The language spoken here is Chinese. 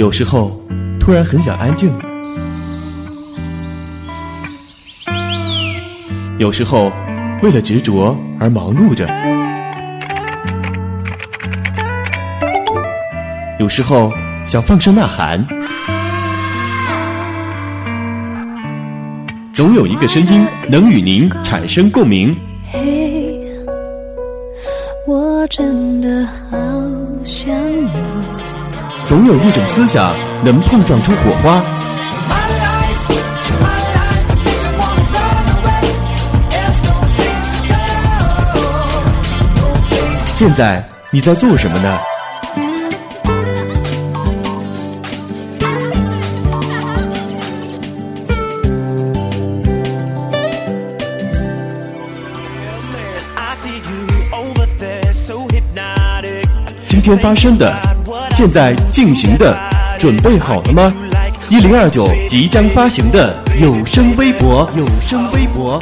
有时候突然很想安静，有时候为了执着而忙碌着，有时候想放声呐喊，总有一个声音能与您产生共鸣。嘿，我真的好想你。总有一种思想能碰撞出火花。现在你在做什么呢？今天发生的，现在进行的，准备好了吗？一零二九即将发行的有声微博，有声微博。